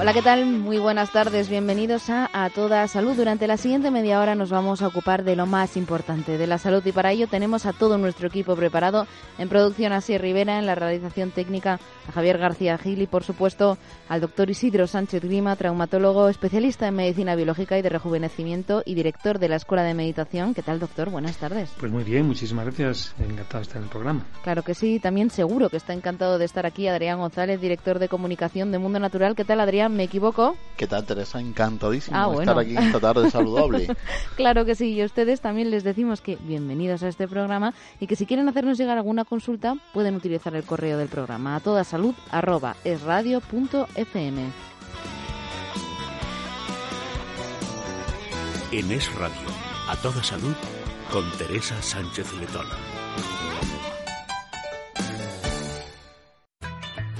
Hola, ¿qué tal? Muy buenas tardes. Bienvenidos a A Toda Salud. Durante la siguiente media hora nos vamos a ocupar de lo más importante, de la salud. Y para ello tenemos a todo nuestro equipo preparado. En producción, a Rivera, en la realización técnica, a Javier García Gil y, por supuesto, al doctor Isidro Sánchez Grima, traumatólogo, especialista en medicina biológica y de rejuvenecimiento y director de la Escuela de Meditación. ¿Qué tal, doctor? Buenas tardes. Pues muy bien, muchísimas gracias. Encantado de estar en el programa. Claro que sí. También seguro que está encantado de estar aquí Adrián González, director de comunicación de Mundo Natural. ¿Qué tal, Adrián? ¿Me equivoco? ¿Qué tal, Teresa? Encantadísimo Ah, de bueno. estar aquí esta tarde saludable. Claro que sí, y a ustedes también les decimos que bienvenidos a este programa y que si quieren hacernos llegar alguna consulta pueden utilizar el correo del programa a toda salud arroba. En Es Radio, a toda salud, con Teresa Sánchez Letona.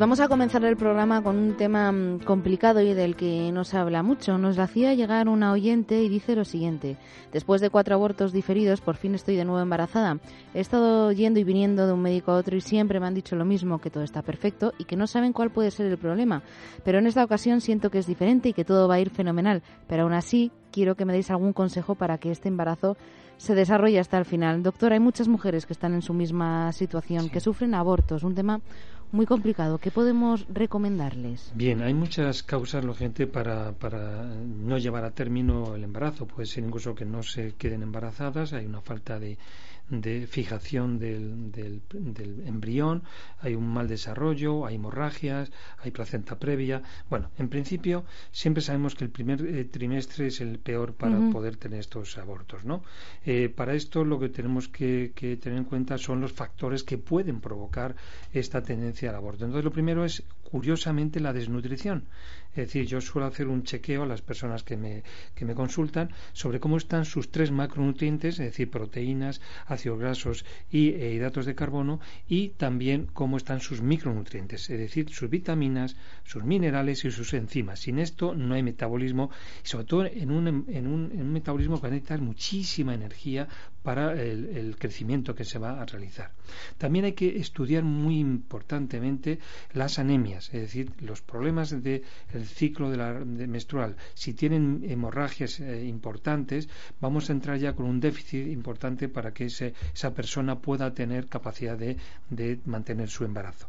Vamos a comenzar el programa con un tema mm, complicado y del que no se habla mucho. Nos hacía llegar una oyente y dice lo siguiente. Después de cuatro abortos diferidos, por fin estoy de nuevo embarazada. He estado yendo y viniendo de un médico a otro y siempre me han dicho lo mismo, que todo está perfecto y que no saben cuál puede ser el problema. Pero en esta ocasión siento que es diferente y que todo va a ir fenomenal. Pero aún así, quiero que me deis algún consejo para que este embarazo se desarrolle hasta el final. Doctor, hay muchas mujeres que están en su misma situación, que sufren abortos, un tema muy complicado. ¿Qué podemos recomendarles? Bien, hay muchas causas, lógicamente, para, para no llevar a término el embarazo. Puede ser incluso que no se queden embarazadas, hay una falta de, de fijación del, del, del embrión, hay un mal desarrollo, hay hemorragias, hay placenta previa. Bueno, en principio siempre sabemos que el primer eh, trimestre es el peor para poder tener estos abortos, ¿no? Eh, para esto lo que tenemos que, que tener en cuenta son los factores que pueden provocar esta tendencia al aborto. Entonces lo primero es curiosamente la desnutrición. Es decir, yo suelo hacer un chequeo a las personas que me, que me consultan sobre cómo están sus tres macronutrientes, es decir, proteínas, ácidos grasos y eh, hidratos de carbono, y también cómo están sus micronutrientes, es decir, sus vitaminas, sus minerales y sus enzimas. Sin esto no hay metabolismo, y sobre todo en un, en un, en un metabolismo que necesitar muchísima energía para el, crecimiento que se va a realizar. También hay que estudiar muy importantemente las anemias, es decir, los problemas del ciclo de la, de menstrual. Si tienen hemorragias eh, importantes, vamos a entrar ya con un déficit importante para que ese, esa persona pueda tener capacidad de, de mantener su embarazo.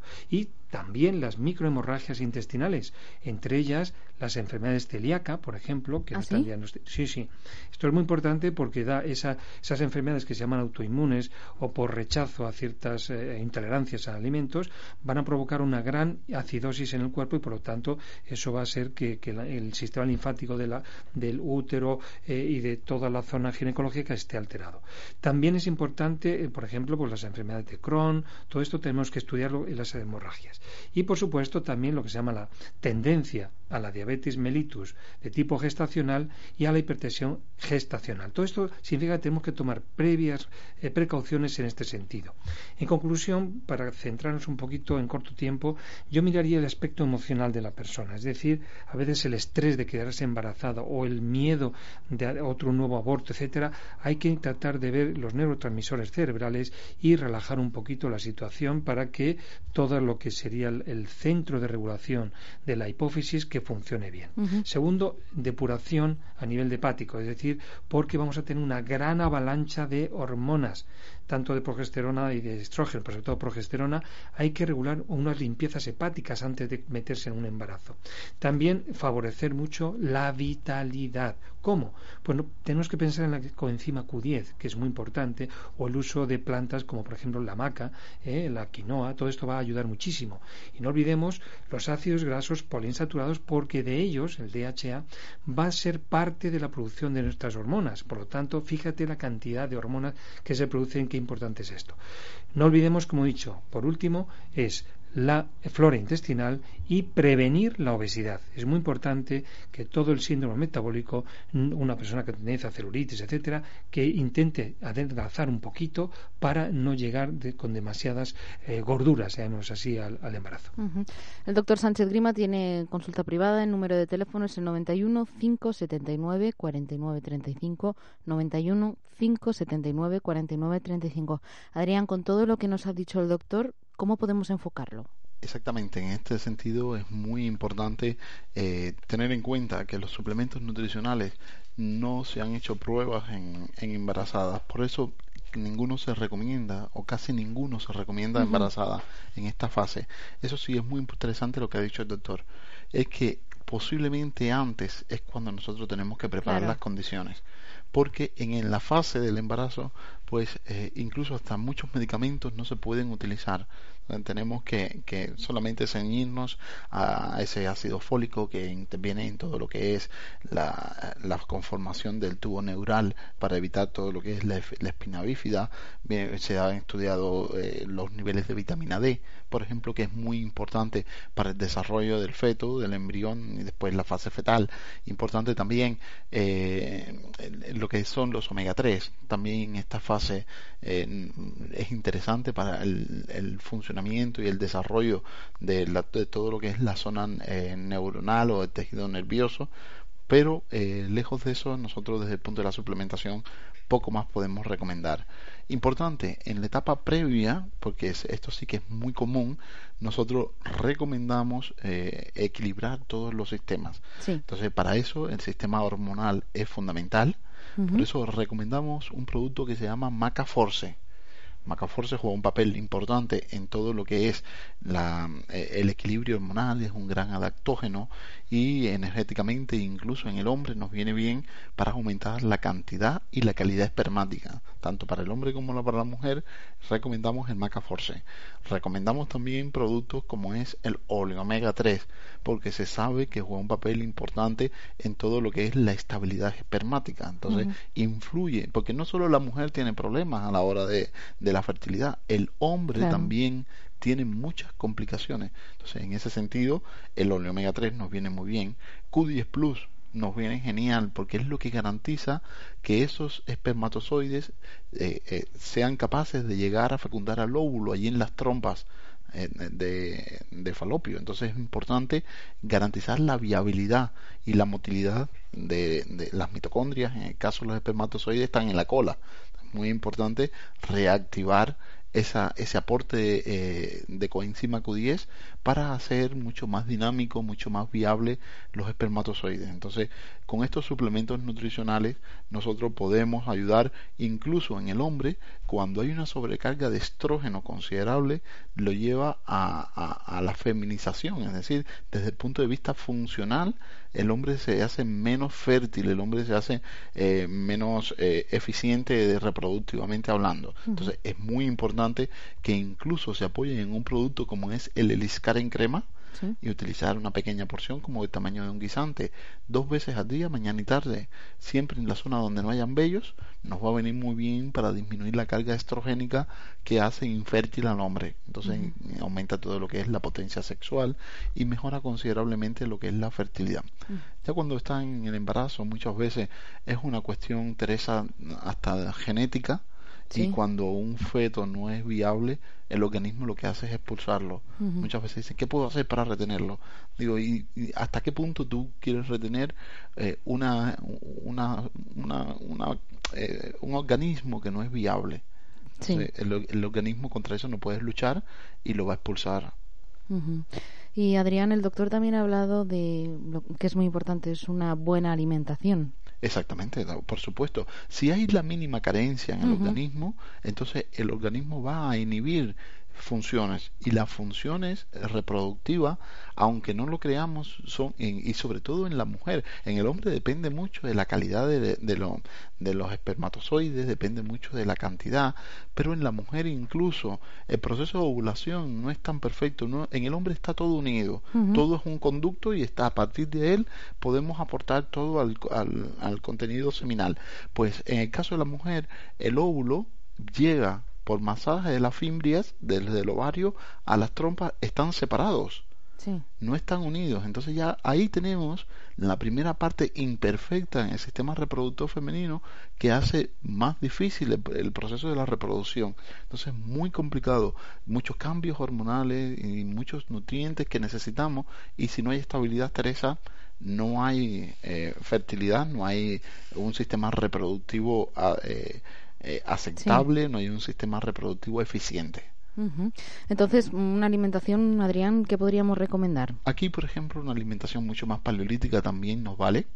También las microhemorragias intestinales, entre ellas las enfermedades celíaca, por ejemplo, que ¿Ah, no están sí? Sí, sí. Esto es muy importante porque da esa, esas enfermedades que se llaman autoinmunes o por rechazo a ciertas eh, intolerancias a alimentos van a provocar una gran acidosis en el cuerpo y por lo tanto eso va a ser que, que la- el sistema linfático de la, del útero eh, y de toda la zona ginecológica esté alterado. También es importante, eh, por ejemplo, pues las enfermedades de Crohn, todo esto tenemos que estudiarlo en las hemorragias. Y por supuesto también lo que se llama la tendencia a la diabetes mellitus de tipo gestacional y a la hipertensión gestacional. Todo esto significa que tenemos que tomar previas eh, precauciones en este sentido. En conclusión, para centrarnos un poquito en corto tiempo, yo miraría el aspecto emocional de la persona, es decir, a veces el estrés de quedarse embarazada o el miedo de otro nuevo aborto, etcétera, hay que tratar de ver los neurotransmisores cerebrales y relajar un poquito la situación para que todo lo que sería el, el centro de regulación de la hipófisis que que funcione bien. Segundo, depuración a nivel hepático, es decir, porque vamos a tener una gran avalancha de hormonas tanto de progesterona y de estrógeno, pero sobre todo progesterona, hay que regular unas limpiezas hepáticas antes de meterse en un embarazo. También favorecer mucho la vitalidad. ¿Cómo? Pues tenemos que pensar en la coenzima Q10, que es muy importante, o el uso de plantas como por ejemplo la maca, eh, la quinoa, todo esto va a ayudar muchísimo. Y no olvidemos los ácidos grasos poliinsaturados porque de ellos, el DHA, va a ser parte de la producción de nuestras hormonas. Por lo tanto, fíjate la cantidad de hormonas que se producen qué importante es esto. No olvidemos, como he dicho, por último, es la flora intestinal y prevenir la obesidad. Es muy importante que todo el síndrome metabólico, una persona que tiene celulitis, etcétera, que intente adelgazar un poquito para no llegar con demasiadas eh, gorduras, digamos así, al, embarazo. El doctor Sánchez Grima tiene consulta privada. El número de teléfono es el 91 579 49 35 91 579 49 35. Adrián, con todo lo que nos ha dicho el doctor, ¿Cómo podemos enfocarlo? Exactamente, en este sentido es muy importante eh, tener en cuenta que los suplementos nutricionales no se han hecho pruebas en, embarazadas, por eso ninguno se recomienda o casi ninguno se recomienda embarazada en esta fase. Eso sí es muy interesante lo que ha dicho el doctor, es que posiblemente antes es cuando nosotros tenemos que preparar las condiciones porque en la fase del embarazo, pues eh, incluso hasta muchos medicamentos no se pueden utilizar. Tenemos que, que, solamente ceñirnos a ese ácido fólico que interviene en todo lo que es la, la conformación del tubo neural para evitar todo lo que es la, espina bífida. se han estudiado eh, los niveles de vitamina D, por ejemplo, que es muy importante para el desarrollo del feto, del embrión y después la fase fetal. Importante también eh, lo que son los omega 3. También esta fase eh, es interesante para el, funcionamiento y el desarrollo de, todo lo que es la zona eh, neuronal o el tejido nervioso. Pero lejos de eso, nosotros desde el punto de la suplementación poco más podemos recomendar. Importante, en la etapa previa, porque esto sí que es muy común, nosotros recomendamos eh, equilibrar todos los sistemas. Entonces, para eso el sistema hormonal es fundamental. Por eso recomendamos un producto que se llama Maca Force. Macaforce juega un papel importante en todo lo que es la, eh, el equilibrio hormonal, es un gran adaptógeno y energéticamente incluso en el hombre nos viene bien para aumentar la cantidad y la calidad espermática. Tanto para el hombre como para la mujer recomendamos el Macaforce. Recomendamos también productos como es el omega 3 porque se sabe que juega un papel importante en todo lo que es la estabilidad espermática. Entonces influye, porque no solo la mujer tiene problemas a la hora de la fertilidad. El hombre también tiene muchas complicaciones. Entonces, en ese sentido, el omega 3 nos viene muy bien. Q10 Plus nos viene genial porque es lo que garantiza que esos espermatozoides eh, eh, sean capaces de llegar a fecundar al óvulo allí en las trompas eh, de, de, falopio. Entonces es importante garantizar la viabilidad y la motilidad de, de, las mitocondrias. En el caso de los espermatozoides están en la cola muy importante reactivar esa, ese aporte eh, de coenzima Q10 para hacer mucho más dinámico, mucho más viable los espermatozoides. Entonces, con estos suplementos nutricionales nosotros podemos ayudar incluso en el hombre cuando hay una sobrecarga de estrógeno considerable, lo lleva a, a la feminización, es decir, desde el punto de vista funcional, el hombre se hace menos fértil, el hombre se hace eh, menos eh, eficiente reproductivamente hablando. Entonces es muy importante que incluso se apoyen en un producto como es el Eliscar en crema, y utilizar una pequeña porción como el tamaño de un guisante dos veces al día, mañana y tarde, siempre en la zona donde no hayan vellos, nos va a venir muy bien para disminuir la carga estrogénica que hace infértil al hombre. Entonces aumenta todo lo que es la potencia sexual y mejora considerablemente lo que es la fertilidad. Ya cuando está en el embarazo muchas veces es una cuestión, Teresa, hasta genética, y cuando un feto no es viable, el organismo lo que hace es expulsarlo. Muchas veces dicen, ¿qué puedo hacer para retenerlo? Digo, ¿y, hasta qué punto tú quieres retener eh, una, una, una, eh, un organismo que no es viable? el, organismo contra eso no puedes luchar y lo va a expulsar. Y Adrián, el doctor también ha hablado de lo que es muy importante, es una buena alimentación. Exactamente, por supuesto. Si hay la mínima carencia en el organismo, entonces el organismo va a inhibir funciones. Y las funciones reproductivas aunque no lo creamos son y sobre todo en la mujer. En el hombre depende mucho de la calidad de, de, los espermatozoides depende mucho de la cantidad pero en la mujer incluso el proceso de ovulación no es tan perfecto no, en el hombre está todo unido todo es un conducto y está a partir de él podemos aportar todo al, al, al contenido seminal. Pues en el caso de la mujer el óvulo llega por masaje de las fimbrias desde el ovario a las trompas están separados. No están unidos. Entonces ya ahí tenemos la primera parte imperfecta en el sistema reproductor femenino que hace más difícil el, proceso de la reproducción. Entonces es muy complicado. Muchos cambios hormonales y muchos nutrientes que necesitamos. Y si no hay estabilidad, Teresa, no hay eh, fertilidad, no hay un sistema reproductivo ah, eh, eh, aceptable, no hay un sistema reproductivo eficiente. Entonces, una alimentación, Adrián, ¿qué podríamos recomendar? Aquí, por ejemplo, una alimentación mucho más paleolítica también nos vale.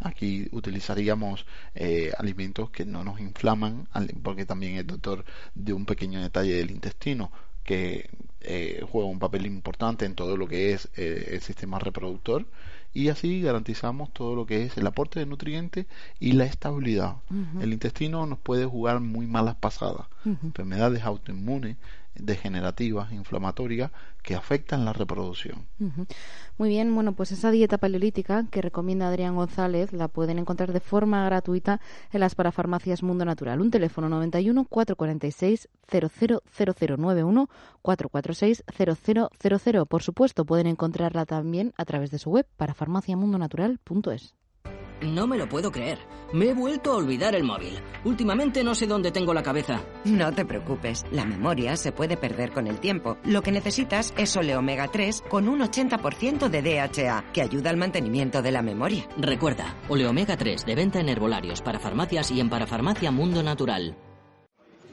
Aquí utilizaríamos eh, alimentos que no nos inflaman, porque también el doctor de un pequeño detalle del intestino que eh, juega un papel importante en todo lo que es el sistema reproductor y así garantizamos todo lo que es el aporte de nutrientes y la estabilidad. El intestino nos puede jugar muy malas pasadas, enfermedades autoinmunes, degenerativas, inflamatorias, que afectan la reproducción. Muy bien, bueno, pues esa dieta paleolítica que recomienda Adrián González la pueden encontrar de forma gratuita en las parafarmacias Mundo Natural. Un teléfono 91 446 000091 446 0000. Por supuesto, pueden encontrarla también a través de su web parafarmaciamundonatural.es. No me lo puedo creer. Me he vuelto a olvidar el móvil. Últimamente no sé dónde tengo la cabeza. No te preocupes, la memoria se puede perder con el tiempo. Lo que necesitas es Ole Omega 3 con un 80% de DHA, que ayuda al mantenimiento de la memoria. Recuerda, Ole Omega 3 de venta en herbolarios, para farmacias y en parafarmacia Mundo Natural.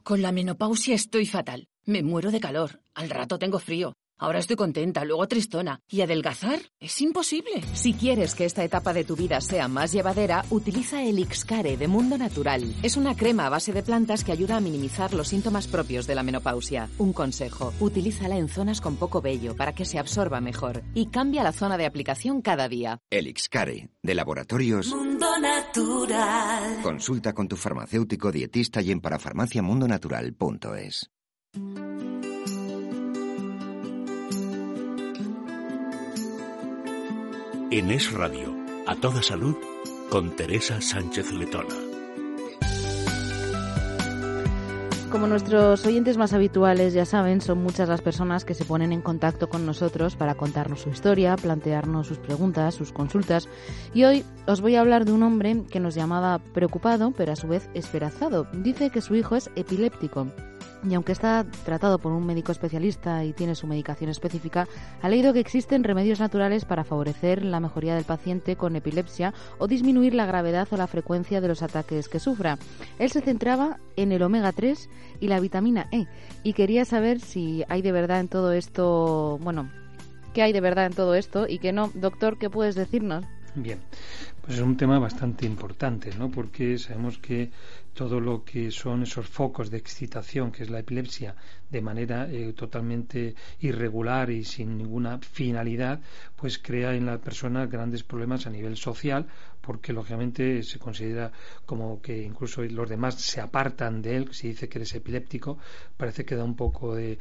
con la menopausia estoy fatal. Me muero de calor. Al rato tengo frío. Ahora estoy contenta, luego tristona. ¿Y adelgazar? Es imposible. Si quieres que esta etapa de tu vida sea más llevadera, utiliza el Ixcare de Mundo Natural. Es una crema a base de plantas que ayuda a minimizar los síntomas propios de la menopausia. Un consejo, utilízala en zonas con poco vello para que se absorba mejor y cambia la zona de aplicación cada día. El Ixcare, de laboratorios Mundo Natural. Consulta con tu farmacéutico dietista y en parafarmaciamundonatural.es. En Es Radio, a toda salud, con Teresa Sánchez Letona. Como nuestros oyentes más habituales ya saben, son muchas las personas que se ponen en contacto con nosotros para contarnos su historia, plantearnos sus preguntas, sus consultas. Y hoy os voy a hablar de un hombre que nos llamaba preocupado, pero a su vez esperanzado. Dice que su hijo es epiléptico y aunque está tratado por un médico especialista y tiene su medicación específica, ha leído que existen remedios naturales para favorecer la mejoría del paciente con epilepsia o disminuir la gravedad o la frecuencia de los ataques que sufra. Él se centraba en el omega 3 y la vitamina E y quería saber si hay de verdad en todo esto, bueno, qué hay de verdad en todo esto y que no. Doctor, ¿qué puedes decirnos? Bien, pues es un tema bastante importante, ¿no? Porque sabemos que todo lo que son esos focos de excitación, que es la epilepsia, de manera eh, totalmente irregular y sin ninguna finalidad, pues crea en la persona grandes problemas a nivel social, porque lógicamente se considera como que incluso los demás se apartan de él, si dice que eres epiléptico, parece que da un poco de,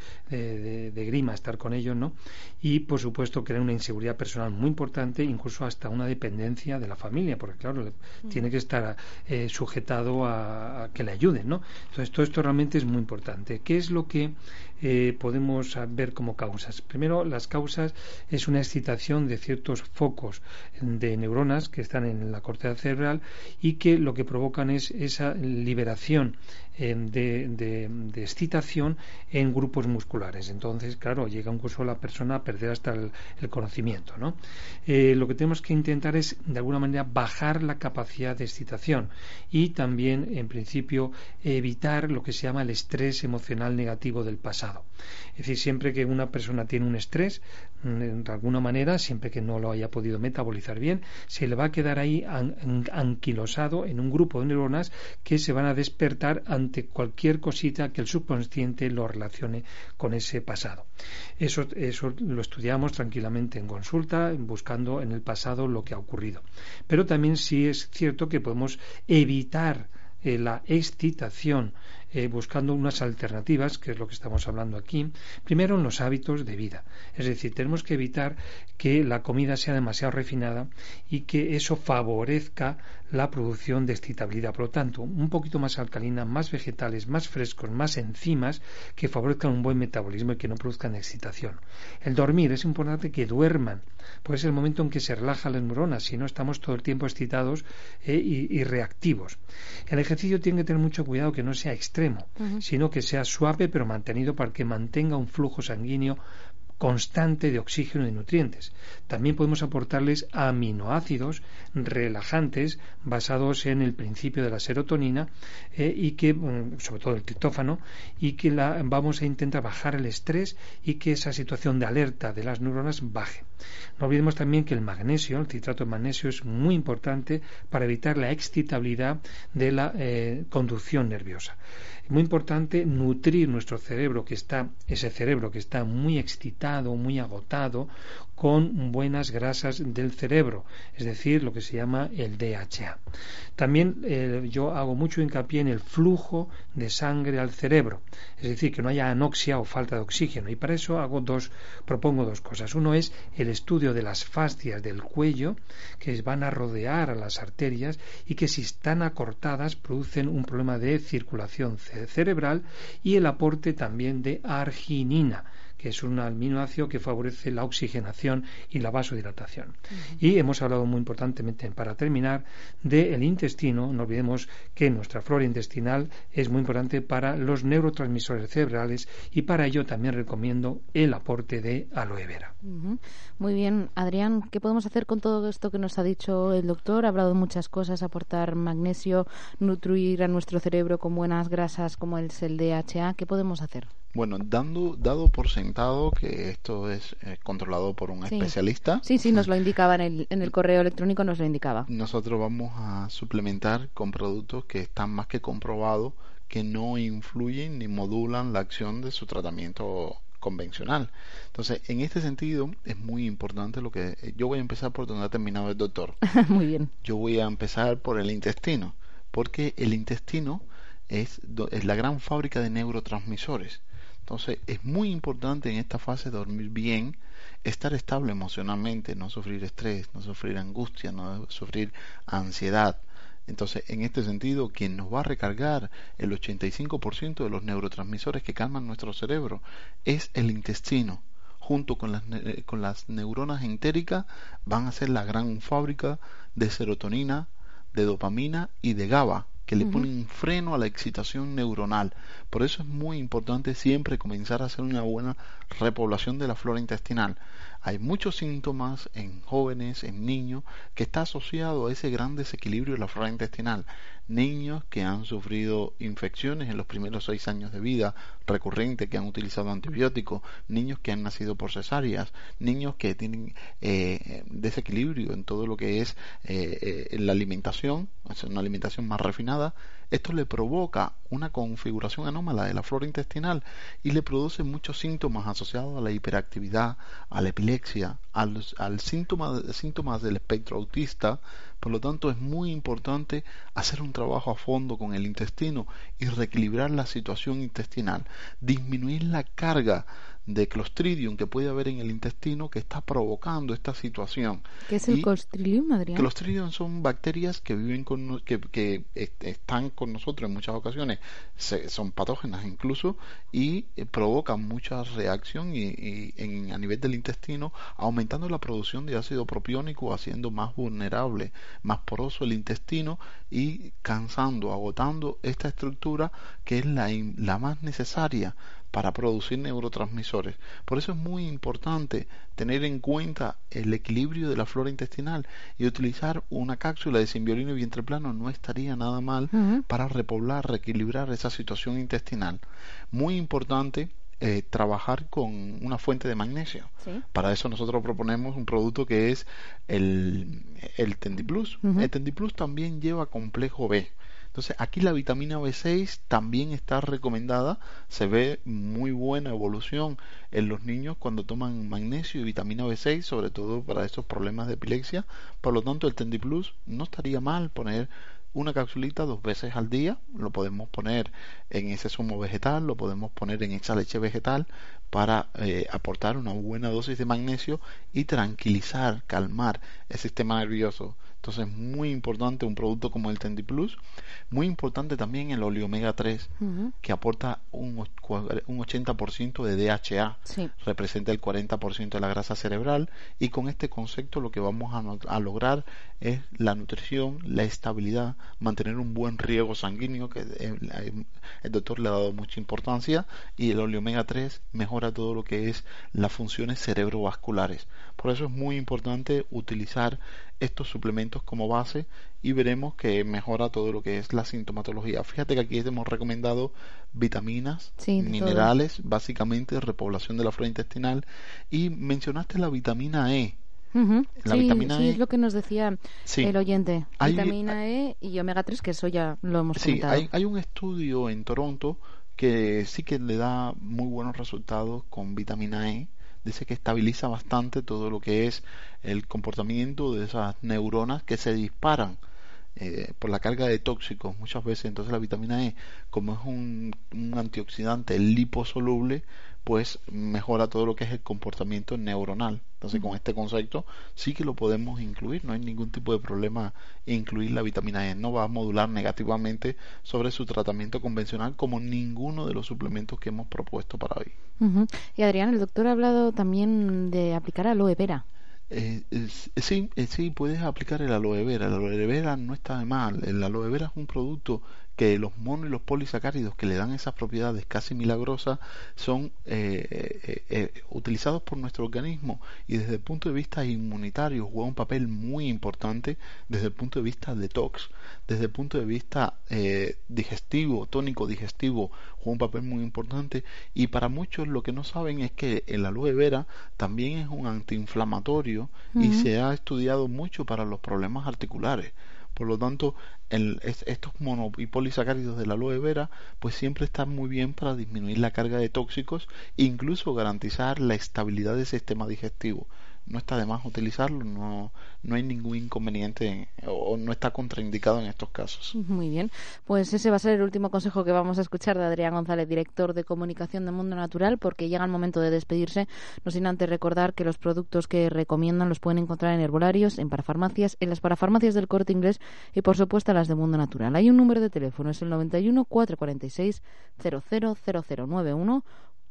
grima estar con ellos, ¿no? Y por supuesto crea una inseguridad personal muy importante, incluso hasta una dependencia de la familia, porque claro, tiene que estar eh, sujetado a, que le ayuden, ¿no? Entonces todo esto realmente es muy importante. ¿Qué es lo que eh, podemos ver como causas. Primero, las causas es una excitación de ciertos focos de neuronas que están en la corteza cerebral y que lo que provocan es esa liberación eh, de, excitación en grupos musculares. Entonces, claro, llega incluso la persona a perder hasta el, conocimiento. ¿no? Eh, lo que tenemos que intentar es, de alguna manera, bajar la capacidad de excitación y también, en principio, evitar lo que se llama el estrés emocional negativo del pasado. Es decir, siempre que una persona tiene un estrés, mm, de alguna manera, siempre que no lo haya podido metabolizar bien, se le va a quedar ahí anquilosado en un grupo de neuronas que se van a despertar ante cualquier cosita que el subconsciente lo relacione con ese pasado. Eso, eso lo estudiamos tranquilamente en consulta, buscando en el pasado lo que ha ocurrido. Pero también sí es cierto que podemos evitar eh, la excitación eh, buscando unas alternativas, que es lo que estamos hablando aquí, primero en los hábitos de vida. Es decir, tenemos que evitar que la comida sea demasiado refinada y que eso favorezca la producción de excitabilidad. Por lo tanto, un poquito más alcalina, más vegetales, más frescos, más enzimas que favorezcan un buen metabolismo y que no produzcan excitación. El dormir es importante que duerman, porque es el momento en que se relajan las neuronas, si no estamos todo el tiempo excitados eh, y, reactivos. El ejercicio tiene que tener mucho cuidado que no sea extremo, sino que sea suave pero mantenido para que mantenga un flujo sanguíneo constante de oxígeno y nutrientes. También podemos aportarles aminoácidos relajantes basados en el principio de la serotonina eh, y que, mm, sobre todo el triptófano, y que vamos a intentar bajar el estrés y que esa situación de alerta de las neuronas baje. No olvidemos también que el magnesio, el citrato de magnesio, es muy importante para evitar la excitabilidad de la eh, conducción nerviosa muy importante nutrir nuestro cerebro que está ese cerebro que está muy excitado muy agotado con buenas grasas del cerebro, es decir, lo que se llama el DHA. También eh, yo hago mucho hincapié en el flujo de sangre al cerebro, es decir, que no haya anoxia o falta de oxígeno. Y para eso hago dos, propongo dos cosas. Uno es el estudio de las fascias del cuello, que van a rodear a las arterias y que si están acortadas producen un problema de circulación cerebral y el aporte también de arginina que es un aminoácido que favorece la oxigenación y la vasodilatación. Y hemos hablado muy importantemente, para terminar, del intestino. No olvidemos que nuestra flora intestinal es muy importante para los neurotransmisores cerebrales y para ello también recomiendo el aporte de aloe vera. Muy bien, Adrián, ¿qué podemos hacer con todo esto que nos ha dicho el doctor? Ha hablado de muchas cosas, aportar magnesio, nutrir a nuestro cerebro con buenas grasas como el DHA. ¿Qué podemos hacer? Bueno, dando, dado por sentado que esto es eh, controlado por un especialista. Sí, sí, nos lo indicaba en el, en el correo electrónico, nos lo indicaba. Nosotros vamos a suplementar con productos que están más que comprobados que no influyen ni modulan la acción de su tratamiento convencional. Entonces, en este sentido, es muy importante lo que... Eh, yo voy a empezar por donde ha terminado el doctor. muy bien. Yo voy a empezar por el intestino, porque el intestino es, es la gran fábrica de neurotransmisores. Entonces es muy importante en esta fase dormir bien, estar estable emocionalmente, no sufrir estrés, no sufrir angustia, no sufrir ansiedad. Entonces, en este sentido, quien nos va a recargar el 85% de los neurotransmisores que calman nuestro cerebro es el intestino. Junto con las, con las neuronas entéricas van a ser la gran fábrica de serotonina, de dopamina y de GABA, que le ponen freno a la excitación neuronal. Por eso es muy importante siempre comenzar a hacer una buena repoblación de la flora intestinal. Hay muchos síntomas en jóvenes, en niños, que está asociado a ese gran desequilibrio de la flora intestinal niños que han sufrido infecciones en los primeros seis años de vida recurrente, que han utilizado antibióticos, niños que han nacido por cesáreas, niños que tienen eh, desequilibrio en todo lo que es eh, eh, la alimentación, una alimentación más refinada, esto le provoca una configuración anómala de la flora intestinal y le produce muchos síntomas asociados a la hiperactividad, a la epilepsia, al, al síntoma, síntomas del espectro autista, por lo tanto, es muy importante hacer un trabajo a fondo con el intestino y reequilibrar la situación intestinal, disminuir la carga de Clostridium que puede haber en el intestino que está provocando esta situación. ¿Qué es el Clostridium, Adrián? Clostridium son bacterias que viven con que, que están con nosotros en muchas ocasiones, son patógenas incluso y eh, provocan mucha reacción y, en, a nivel del intestino, aumentando la producción de ácido propiónico, haciendo más vulnerable, más poroso el intestino y cansando, agotando esta estructura que es la, la más necesaria para producir neurotransmisores. Por eso es muy importante tener en cuenta el equilibrio de la flora intestinal y utilizar una cápsula de simbiolino y vientre plano no estaría nada mal para repoblar, reequilibrar esa situación intestinal. Muy importante eh, trabajar con una fuente de magnesio. Para eso nosotros proponemos un producto que es el, el Tendiplus. El Tendiplus también lleva complejo B. Entonces, aquí la vitamina B6 también está recomendada. Se ve muy buena evolución en los niños cuando toman magnesio y vitamina B6, sobre todo para estos problemas de epilepsia. Por lo tanto, el Tendiplus no estaría mal poner una capsulita dos veces al día. Lo podemos poner en ese zumo vegetal, lo podemos poner en esa leche vegetal para eh, aportar una buena dosis de magnesio y tranquilizar, calmar el sistema nervioso entonces, muy importante un producto como el Tendi Plus. Muy importante también el omega 3, que aporta un, un 80% de DHA, representa el 40% de la grasa cerebral. Y con este concepto lo que vamos a, a, lograr es la nutrición, la estabilidad, mantener un buen riego sanguíneo, que el, el doctor le ha dado mucha importancia. Y el omega 3 mejora todo lo que es las funciones cerebrovasculares. Por eso es muy importante utilizar estos suplementos como base y veremos que mejora todo lo que es la sintomatología. Fíjate que aquí hemos recomendado vitaminas, minerales, básicamente repoblación de la flora intestinal. Y mencionaste la vitamina E. La vitamina sí, e. es lo que nos decía el oyente. vitamina E y omega 3, que eso ya lo hemos sí, Hay, hay un estudio en Toronto que sí que le da muy buenos resultados con vitamina E dice que estabiliza bastante todo lo que es el comportamiento de esas neuronas que se disparan eh, por la carga de tóxicos muchas veces. Entonces la vitamina E, como es un, un antioxidante liposoluble, pues mejora todo lo que es el comportamiento neuronal. Entonces, con este concepto sí que lo podemos incluir, no hay ningún tipo de problema incluir la vitamina E, no va a modular negativamente sobre su tratamiento convencional como ninguno de los suplementos que hemos propuesto para hoy. Y Adrián, el doctor ha hablado también de aplicar aloe vera. Eh, sí, eh, sí, puedes aplicar el aloe vera. El aloe vera no está de mal. El aloe vera es un producto que los monos y los polisacáridos que le dan esas propiedades casi milagrosas son eh, eh, eh, utilizados por nuestro organismo y desde el punto de vista inmunitario juega un papel muy importante desde el punto de vista detox, desde el punto de vista digestivo, tónico digestivo, juega un papel muy importante y para muchos lo que no saben es que el aloe vera también es un antiinflamatorio y se ha estudiado mucho para los problemas articulares. Por lo tanto, estos mono y polisacáridos de la aloe vera pues siempre están muy bien para disminuir la carga de tóxicos e incluso garantizar la estabilidad del sistema digestivo no está de más utilizarlo, no, no hay ningún inconveniente o no está contraindicado en estos casos. Muy bien, pues ese va a ser el último consejo que vamos a escuchar de Adrián González, director de comunicación de Mundo Natural, porque llega el momento de despedirse, no sin antes recordar que los productos que recomiendan los pueden encontrar en herbolarios, en parafarmacias, en las parafarmacias del corte inglés y por supuesto las de Mundo Natural. Hay un número de teléfono, es el 91 446 000091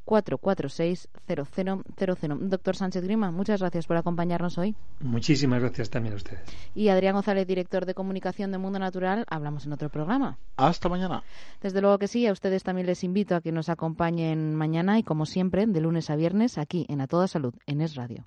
446-0000. Doctor Sánchez Grima, muchas gracias por acompañarnos hoy. Muchísimas gracias también a ustedes. Y Adrián González, director de comunicación de Mundo Natural, hablamos en otro programa. Hasta mañana. Desde luego que sí, a ustedes también les invito a que nos acompañen mañana y como siempre, de lunes a viernes, aquí en A Toda Salud, en Es Radio.